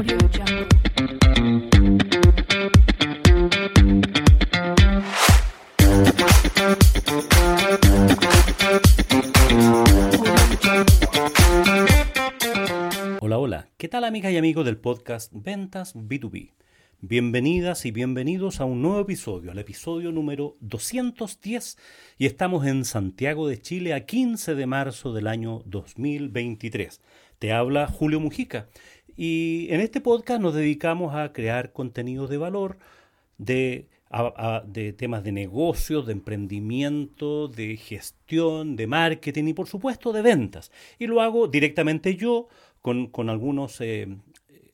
Hola, hola. ¿Qué tal amigas y amigos del podcast Ventas B2B? Bienvenidas y bienvenidos a un nuevo episodio, al episodio número 210 y estamos en Santiago de Chile a 15 de marzo del año 2023. Te habla Julio Mujica y en este podcast nos dedicamos a crear contenidos de valor de, temas de negocios, de emprendimiento, de gestión, de marketing y por supuesto de ventas. Y lo hago directamente yo con, con algunos, eh,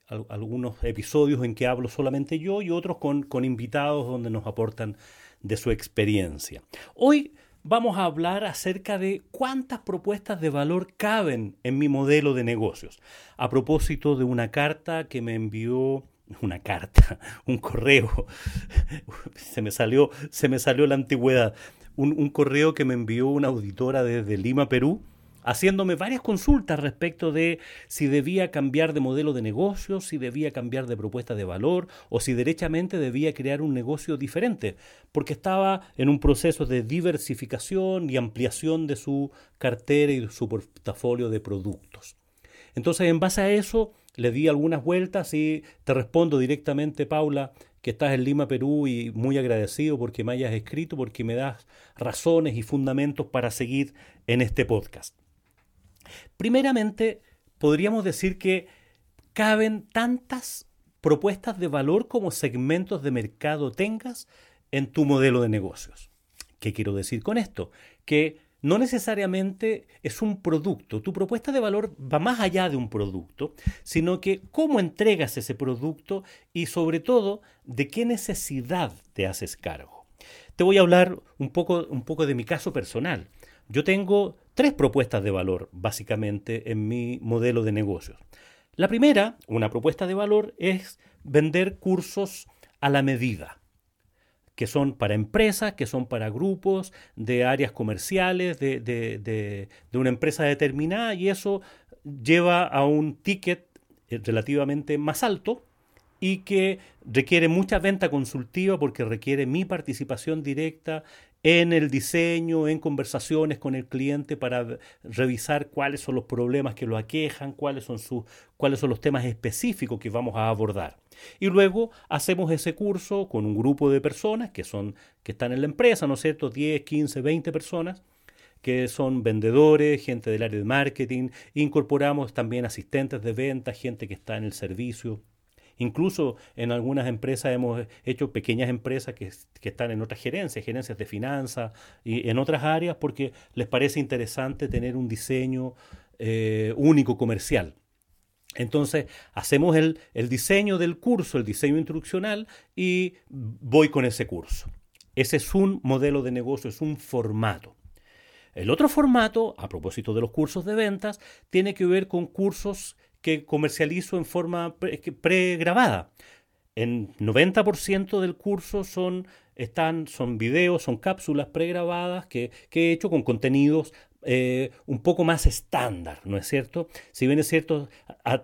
al- algunos episodios en que hablo solamente yo y otros con, con invitados donde nos aportan de su experiencia. Hoy vamos a hablar acerca de cuántas propuestas de valor caben en mi modelo de negocios. A propósito de una carta que me envió una carta, un correo. Se me salió, se me salió la antigüedad. Un, un correo que me envió una auditora desde Lima, Perú, haciéndome varias consultas respecto de si debía cambiar de modelo de negocio, si debía cambiar de propuesta de valor o si derechamente debía crear un negocio diferente, porque estaba en un proceso de diversificación y ampliación de su cartera y su portafolio de productos. Entonces, en base a eso, le di algunas vueltas y te respondo directamente, Paula, que estás en Lima, Perú, y muy agradecido porque me hayas escrito, porque me das razones y fundamentos para seguir en este podcast. Primeramente, podríamos decir que caben tantas propuestas de valor como segmentos de mercado tengas en tu modelo de negocios. ¿Qué quiero decir con esto? Que no necesariamente es un producto. Tu propuesta de valor va más allá de un producto, sino que cómo entregas ese producto y sobre todo de qué necesidad te haces cargo. Te voy a hablar un poco, un poco de mi caso personal. Yo tengo tres propuestas de valor, básicamente, en mi modelo de negocios. La primera, una propuesta de valor, es vender cursos a la medida que son para empresas, que son para grupos de áreas comerciales, de, de- de- de una empresa determinada, y eso lleva a un ticket eh, relativamente más alto y que requiere mucha venta consultiva porque requiere mi participación directa en el diseño, en conversaciones con el cliente para revisar cuáles son los problemas que lo aquejan, cuáles son, sus, cuáles son los temas específicos que vamos a abordar. Y luego hacemos ese curso con un grupo de personas que, son, que están en la empresa, ¿no es cierto? 10, 15, 20 personas que son vendedores, gente del área de marketing, incorporamos también asistentes de venta, gente que está en el servicio. Incluso en algunas empresas hemos hecho pequeñas empresas que, están en otras gerencias, gerencias de finanzas y en otras áreas porque les parece interesante tener un diseño eh, único comercial. Entonces, hacemos el diseño del curso, el diseño instruccional y voy con ese curso. Ese es un modelo de negocio, es un formato. El otro formato, a propósito de los cursos de ventas, tiene que ver con cursos que comercializo en forma pregrabada. En 90% del curso son, están, son videos, son cápsulas pregrabadas que, que he hecho con contenidos eh, un poco más estándar, ¿no es cierto? Si bien es cierto,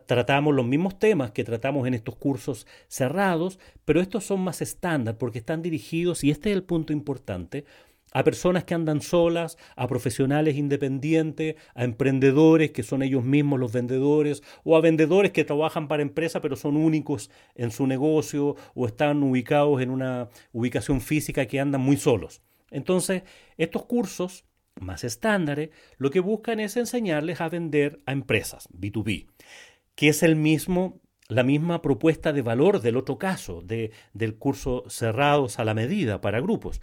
tratamos los mismos temas que tratamos en estos cursos cerrados, pero estos son más estándar porque están dirigidos, y este es el punto importante, a personas que andan solas, a profesionales independientes, a emprendedores que son ellos mismos los vendedores, o a vendedores que trabajan para empresas pero son únicos en su negocio o están ubicados en una ubicación física que andan muy solos. Entonces, estos cursos más estándares lo que buscan es enseñarles a vender a empresas, B2B, que es el mismo la misma propuesta de valor del otro caso, de, del curso cerrados a la medida para grupos.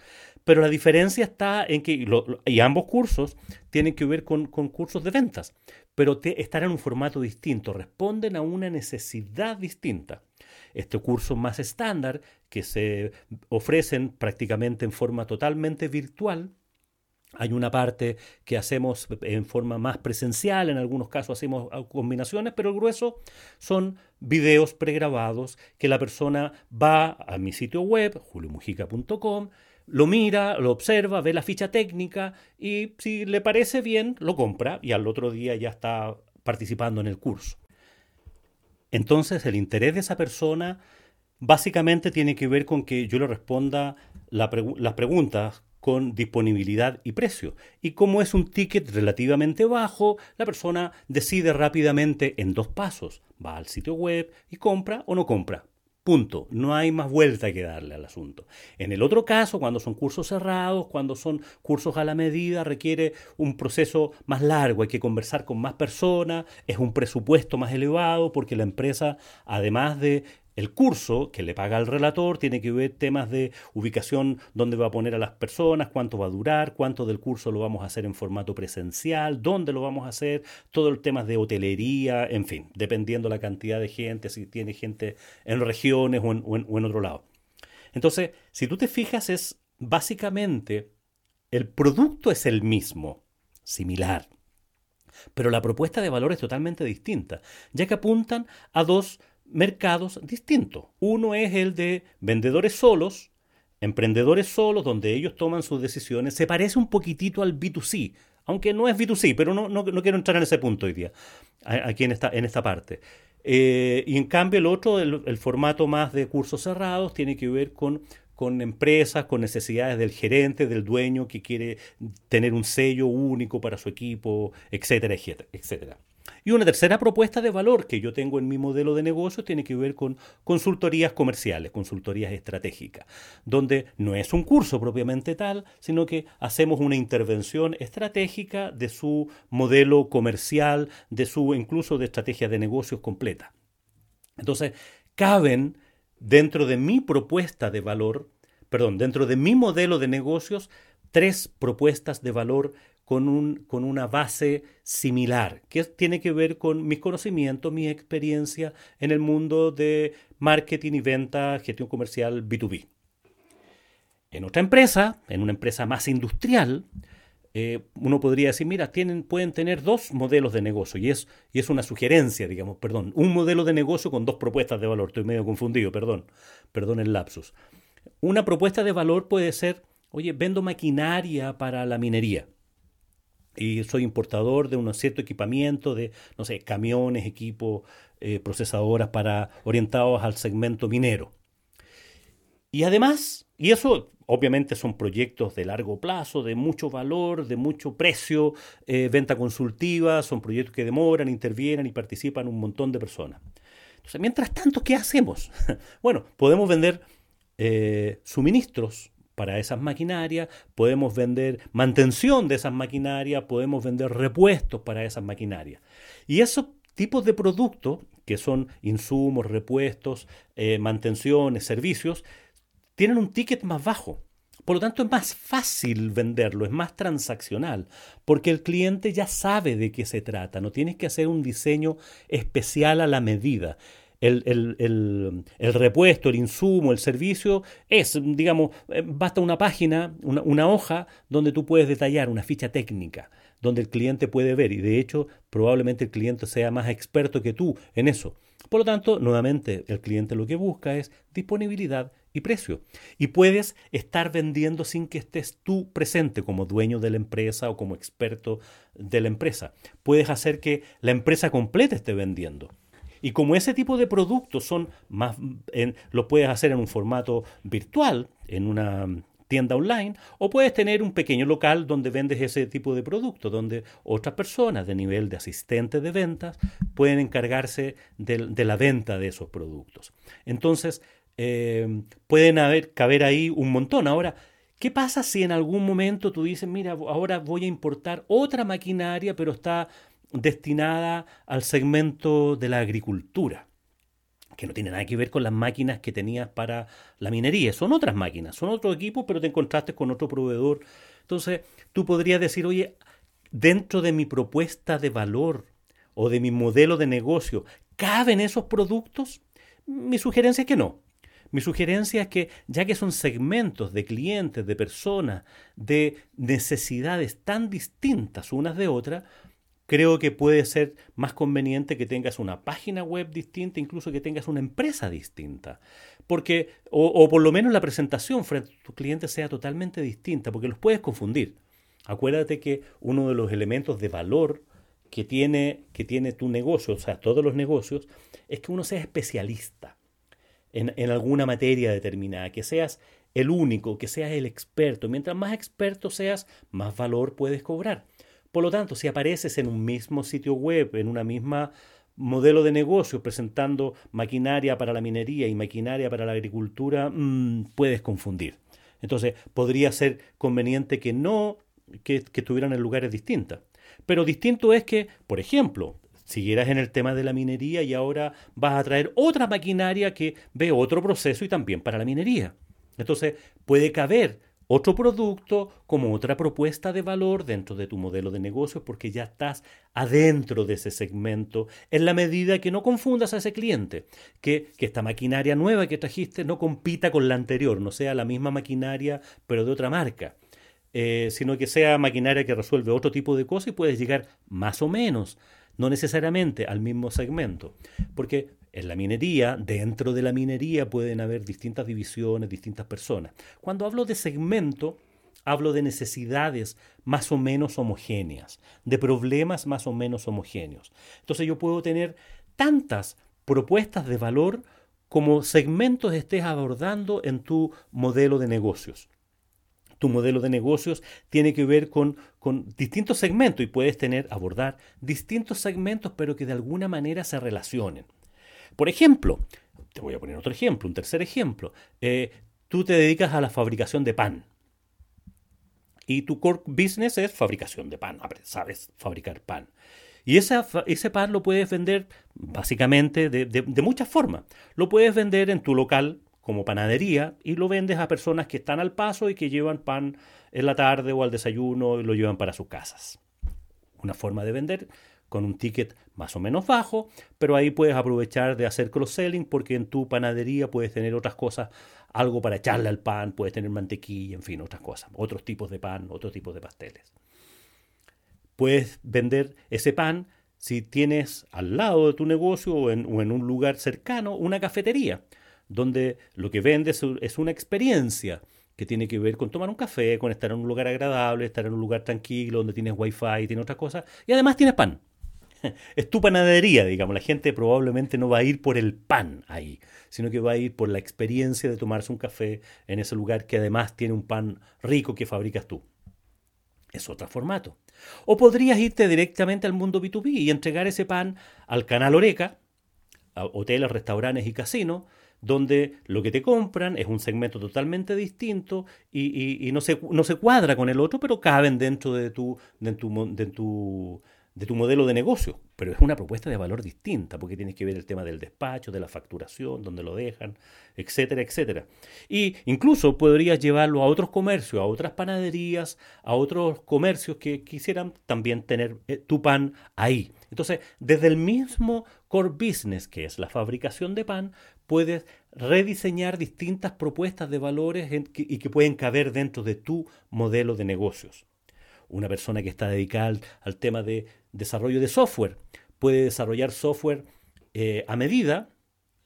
Pero la diferencia está en que, y, ambos cursos tienen que ver con, con cursos de ventas, pero te- están en un formato distinto, responden a una necesidad distinta. Este curso más estándar, que se ofrecen prácticamente en forma totalmente virtual, hay una parte que hacemos en forma más presencial, en algunos casos hacemos combinaciones, pero el grueso son videos pregrabados que la persona va a mi sitio web, juliomujica.com, lo mira, lo observa, ve la ficha técnica y si le parece bien, lo compra y al otro día ya está participando en el curso. Entonces el interés de esa persona básicamente tiene que ver con que yo le responda las preguntas con disponibilidad y precio. Y como es un ticket relativamente bajo, la persona decide rápidamente en dos pasos. Va al sitio web y compra o no compra. Punto. No hay más vuelta que darle al asunto. En el otro caso, cuando son cursos cerrados, cuando son cursos a la medida, requiere un proceso más largo, hay que conversar con más personas, es un presupuesto más elevado porque la empresa, además de el curso que le paga al relator tiene que ver temas de ubicación, dónde va a poner a las personas, cuánto va a durar, cuánto del curso lo vamos a hacer en formato presencial, dónde lo vamos a hacer, todo el tema de hotelería, en fin, dependiendo la cantidad de gente, si tiene gente en regiones o en, o en otro lado. Entonces, si tú te fijas, es básicamente el producto es el mismo, similar. Pero la propuesta de valor es totalmente distinta, ya que apuntan a dos mercados distintos. Uno es el de vendedores solos, emprendedores solos, donde ellos toman sus decisiones. Se parece un poquitito al B2C, aunque no es B2C, pero no, no, quiero entrar en ese punto hoy día, aquí en esta, en esta parte. Eh, y en cambio el otro, el, formato más de cursos cerrados, tiene que ver con, con empresas, con necesidades del gerente, del dueño que quiere tener un sello único para su equipo, etcétera, etcétera. Y una tercera propuesta de valor que yo tengo en mi modelo de negocio tiene que ver con consultorías comerciales, consultorías estratégicas, donde no es un curso propiamente tal, sino que hacemos una intervención estratégica de su modelo comercial, de su incluso de estrategia de negocios completa. Entonces, caben dentro de mi propuesta de valor, perdón, dentro de mi modelo de negocios, tres propuestas de valor con, un, con una base similar, que tiene que ver con mis conocimientos, mi experiencia en el mundo de marketing y venta, gestión comercial B2B. En otra empresa, en una empresa más industrial, eh, uno podría decir, mira, tienen, pueden tener dos modelos de negocio, y es, y es una sugerencia, digamos, perdón, un modelo de negocio con dos propuestas de valor, estoy medio confundido, perdón, perdón el lapsus. Una propuesta de valor puede ser, oye, vendo maquinaria para la minería y soy importador de un cierto equipamiento de, no sé, camiones, equipos, eh, procesadoras para, orientados al segmento minero. Y además, y eso obviamente son proyectos de largo plazo, de mucho valor, de mucho precio, eh, venta consultiva, son proyectos que demoran, intervienen y participan un montón de personas. Entonces, mientras tanto, ¿qué hacemos? bueno, podemos vender eh, suministros para esas maquinarias, podemos vender mantención de esas maquinarias, podemos vender repuestos para esas maquinarias. Y esos tipos de productos, que son insumos, repuestos, eh, mantenciones, servicios, tienen un ticket más bajo. Por lo tanto, es más fácil venderlo, es más transaccional, porque el cliente ya sabe de qué se trata, no tienes que hacer un diseño especial a la medida el, repuesto, el insumo, el servicio, es, digamos, eh, basta una página, una, una, hoja donde tú puedes detallar una ficha técnica, donde el cliente puede ver y de hecho probablemente el cliente sea más experto que tú en eso. Por lo tanto, nuevamente, el cliente lo que busca es disponibilidad y precio. Y puedes estar vendiendo sin que estés tú presente como dueño de la empresa o como experto de la empresa. Puedes hacer que la empresa completa esté vendiendo. Y como ese tipo de productos son más, en, lo puedes hacer en un formato virtual, en una tienda online, o puedes tener un pequeño local donde vendes ese tipo de productos, donde otras personas de nivel de asistente de ventas pueden encargarse de, la venta de esos productos. Entonces, eh, pueden haber, caber ahí un montón. Ahora, ¿Qué pasa si en algún momento tú dices, mira, ahora voy a importar otra maquinaria, pero está destinada al segmento de la agricultura, que no tiene nada que ver con las máquinas que tenías para la minería, son otras máquinas, son otro equipo, pero te encontraste con otro proveedor. Entonces, tú podrías decir, oye, dentro de mi propuesta de valor o de mi modelo de negocio, ¿caben esos productos? Mi sugerencia es que no. Mi sugerencia es que, ya que son segmentos de clientes, de personas, de necesidades tan distintas unas de otras, creo que puede ser más conveniente que tengas una página web distinta, incluso que tengas una empresa distinta. Porque, o, por lo menos la presentación frente a tu cliente sea totalmente distinta, porque los puedes confundir. Acuérdate que uno de los elementos de valor que tiene, que tiene tu negocio, o sea, todos los negocios, es que uno sea especialista en, en alguna materia determinada, que seas el único, que seas el experto. Mientras más experto seas, más valor puedes cobrar. Por lo tanto, si apareces en un mismo sitio web, en una misma modelo de negocio presentando maquinaria para la minería y maquinaria para la agricultura, mm, puedes confundir. Entonces, podría ser conveniente que no, que, que estuvieran en lugares distintos. Pero distinto es que, por ejemplo, siguieras en el tema de la minería y ahora vas a traer otra maquinaria que ve otro proceso y también para la minería. Entonces, puede caber otro producto como otra propuesta de valor dentro de tu modelo de negocio porque ya estás adentro de ese segmento en la medida que no confundas a ese cliente, que, que, esta maquinaria nueva que trajiste no compita con la anterior, no sea la misma maquinaria pero de otra marca. Eh, sino que sea maquinaria que resuelve otro tipo de cosas y puedes llegar más o menos, no necesariamente al mismo segmento. Porque en la minería, dentro de la minería pueden haber distintas divisiones, distintas personas. Cuando hablo de segmento, hablo de necesidades más o menos homogéneas, de problemas más o menos homogéneos. Entonces yo puedo tener tantas propuestas de valor como segmentos estés abordando en tu modelo de negocios. Tu modelo de negocios tiene que ver con, con distintos segmentos y puedes tener, abordar distintos segmentos, pero que de alguna manera se relacionen. Por ejemplo, te voy a poner otro ejemplo, un tercer ejemplo. Eh, tú te dedicas a la fabricación de pan. Y tu core business es fabricación de pan. Sabes fabricar pan. Y ese pan lo puedes vender básicamente de, de muchas formas. Lo puedes vender en tu local como panadería y lo vendes a personas que están al paso y que llevan pan en la tarde o al desayuno y lo llevan para sus casas. Una forma de vender con un ticket más o menos bajo, pero ahí puedes aprovechar de hacer cross-selling porque en tu panadería puedes tener otras cosas, algo para echarle al pan, puedes tener mantequilla, en fin, otras cosas, otros tipos de pan, otros tipos de pasteles. Puedes vender ese pan si tienes al lado de tu negocio o en, un lugar cercano una cafetería, donde lo que vendes es una experiencia que tiene que ver con tomar un café, con estar en un lugar agradable, estar en un lugar tranquilo, donde tienes wifi, tienes otras cosas, y además tienes pan. es tu panadería, digamos. La gente probablemente no va a ir por el pan ahí, sino que va a ir por la experiencia de tomarse un café en ese lugar que además tiene un pan rico que fabricas tú. Es otro formato. O podrías irte directamente al mundo B2B y entregar ese pan al canal Oreca, a hoteles, restaurantes y casinos, donde lo que te compran es un segmento totalmente distinto y, no, se, no, se, cuadra con el otro, pero caben dentro de tu, de tu, de tu de tu modelo de negocio, pero es una propuesta de valor distinta, porque tienes que ver el tema del despacho, de la facturación, dónde lo dejan, etcétera, etcétera. Y incluso podrías llevarlo a otros comercios, a otras panaderías, a otros comercios que quisieran también tener eh, tu pan ahí. Entonces, desde el mismo core business, que es la fabricación de pan, puedes rediseñar distintas propuestas de valores y que pueden caber dentro de tu modelo de negocios una persona que está dedicada al, tema de desarrollo de software puede desarrollar software eh, a medida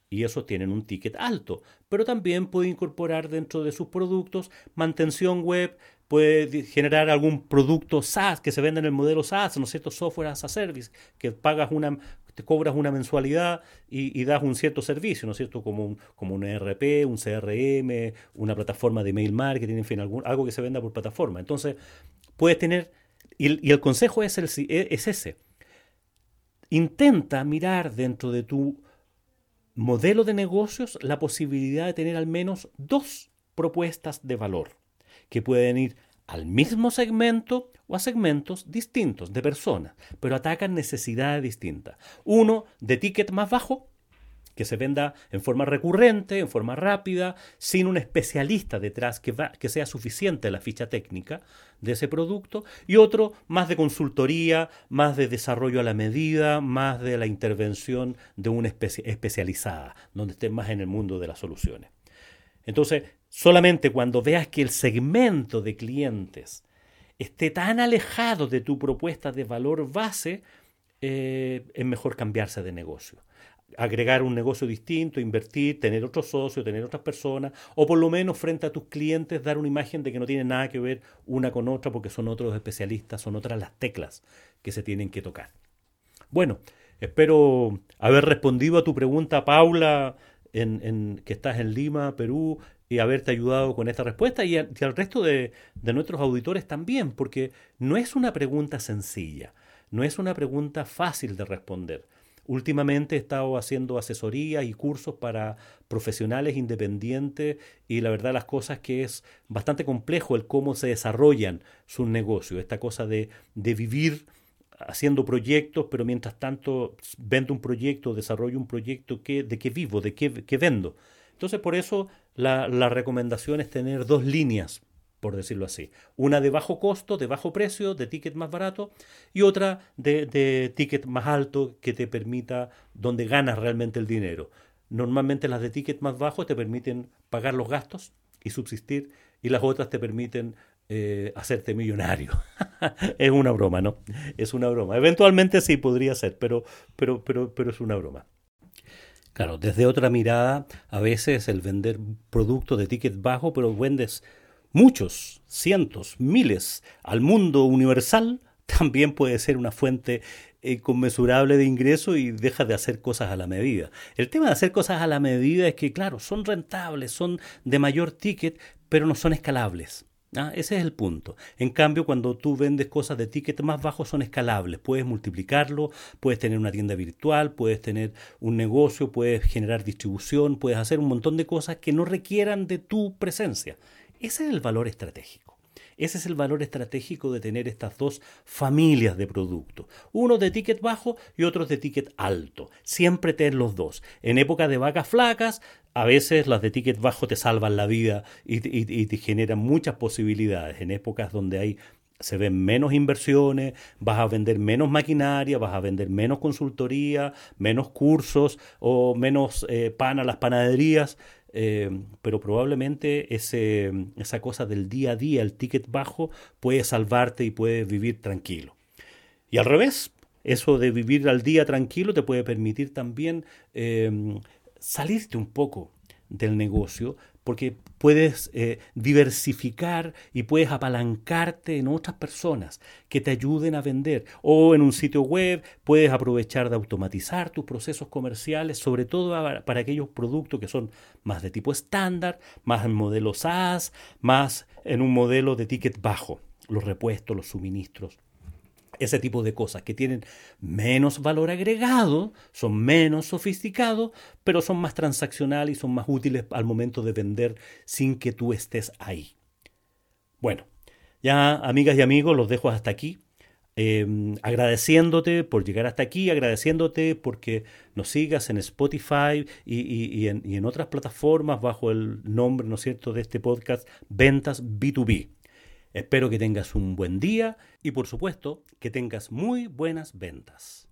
y esos tienen un ticket alto, pero también puede incorporar dentro de sus productos mantención web, puede generar algún producto SaaS que se venda en el modelo SaaS, ¿no es cierto? Software as a service, que pagas una, te cobras una mensualidad y, das un cierto servicio, ¿no es cierto? Como un, como un ERP, un CRM, una plataforma de email marketing, en fin, algún, algo que se venda por plataforma. Entonces, puedes tener, y, el consejo es, el, e, es ese, intenta mirar dentro de tu modelo de negocios la posibilidad de tener al menos dos propuestas de valor que pueden ir al mismo segmento o a segmentos distintos de personas, pero atacan necesidades distintas. Uno de ticket más bajo, que se venda en forma recurrente, en forma rápida, sin un especialista detrás que, sea suficiente la ficha técnica de ese producto, y otro más de consultoría, más de desarrollo a la medida, más de la intervención de una especializada, donde esté más en el mundo de las soluciones. Entonces, solamente cuando veas que el segmento de clientes esté tan alejado de tu propuesta de valor base, eh, es mejor cambiarse de negocio agregar un negocio distinto, invertir, tener otro socio, tener otras personas, o por lo menos frente a tus clientes dar una imagen de que no tiene nada que ver una con otra porque son otros especialistas, son otras las teclas que se tienen que tocar. Bueno, espero haber respondido a tu pregunta, Paula, en, que estás en Lima, Perú, y haberte ayudado con esta respuesta y, al resto de, nuestros auditores también, porque no es una pregunta sencilla, no es una pregunta fácil de responder. Últimamente he estado haciendo asesorías y cursos para profesionales independientes y la verdad las cosas que es bastante complejo el cómo se desarrollan sus negocios, esta cosa de, de vivir haciendo proyectos, pero mientras tanto vendo un proyecto, desarrollo un proyecto, ¿de qué vivo? ¿De qué, vendo? Entonces por eso la, recomendación es tener dos líneas por decirlo así. Una de bajo costo, de bajo precio, de ticket más barato, y otra de, de ticket más alto que te permita, donde ganas realmente el dinero. Normalmente las de ticket más bajo te permiten pagar los gastos y subsistir, y las otras te permiten eh, hacerte millonario. es una broma, ¿no? Es una broma. Eventualmente sí podría ser, pero, pero, pero, pero es una broma. Claro, desde otra mirada, a veces el vender productos de ticket bajo, pero vendes muchos, cientos, miles al mundo universal, también puede ser una fuente inconmensurable de ingreso y deja de hacer cosas a la medida. El tema de hacer cosas a la medida es que, claro, son rentables, son de mayor ticket, pero no son escalables. ¿Ah? Ese es el punto. En cambio, cuando tú vendes cosas de ticket más bajo, son escalables. Puedes multiplicarlo, puedes tener una tienda virtual, puedes tener un negocio, puedes generar distribución, puedes hacer un montón de cosas que no requieran de tu presencia. Ese es el valor estratégico. Ese es el valor estratégico de tener estas dos familias de productos. Uno de ticket bajo y otro de ticket alto. Siempre tener los dos. En época de vacas flacas, a veces las de ticket bajo te salvan la vida y, te generan muchas posibilidades. En épocas donde hay se ven menos inversiones, vas a vender menos maquinaria, vas a vender menos consultoría, menos cursos o menos eh, pan a las panaderías. Eh, pero probablemente ese, esa cosa del día a día, el ticket bajo, puede salvarte y puedes vivir tranquilo. Y al revés, eso de vivir al día tranquilo te puede permitir también eh, salirte un poco del negocio porque puedes eh, diversificar y puedes apalancarte en otras personas que te ayuden a vender. O en un sitio web puedes aprovechar de automatizar tus procesos comerciales, sobre todo para aquellos productos que son más de tipo estándar, más en modelo SaaS, más en un modelo de ticket bajo, los repuestos, los suministros ese tipo de cosas que tienen menos valor agregado, son menos sofisticados, pero son más transaccionales y son más útiles al momento de vender sin que tú estés ahí. Bueno, ya amigas y amigos, los dejo hasta aquí. Em, agradeciéndote por llegar hasta aquí, agradeciéndote porque nos sigas en Spotify y, en, y en otras plataformas bajo el nombre, ¿no es cierto?, de este podcast, Ventas B2B. Espero que tengas un buen día y por supuesto que tengas muy buenas ventas.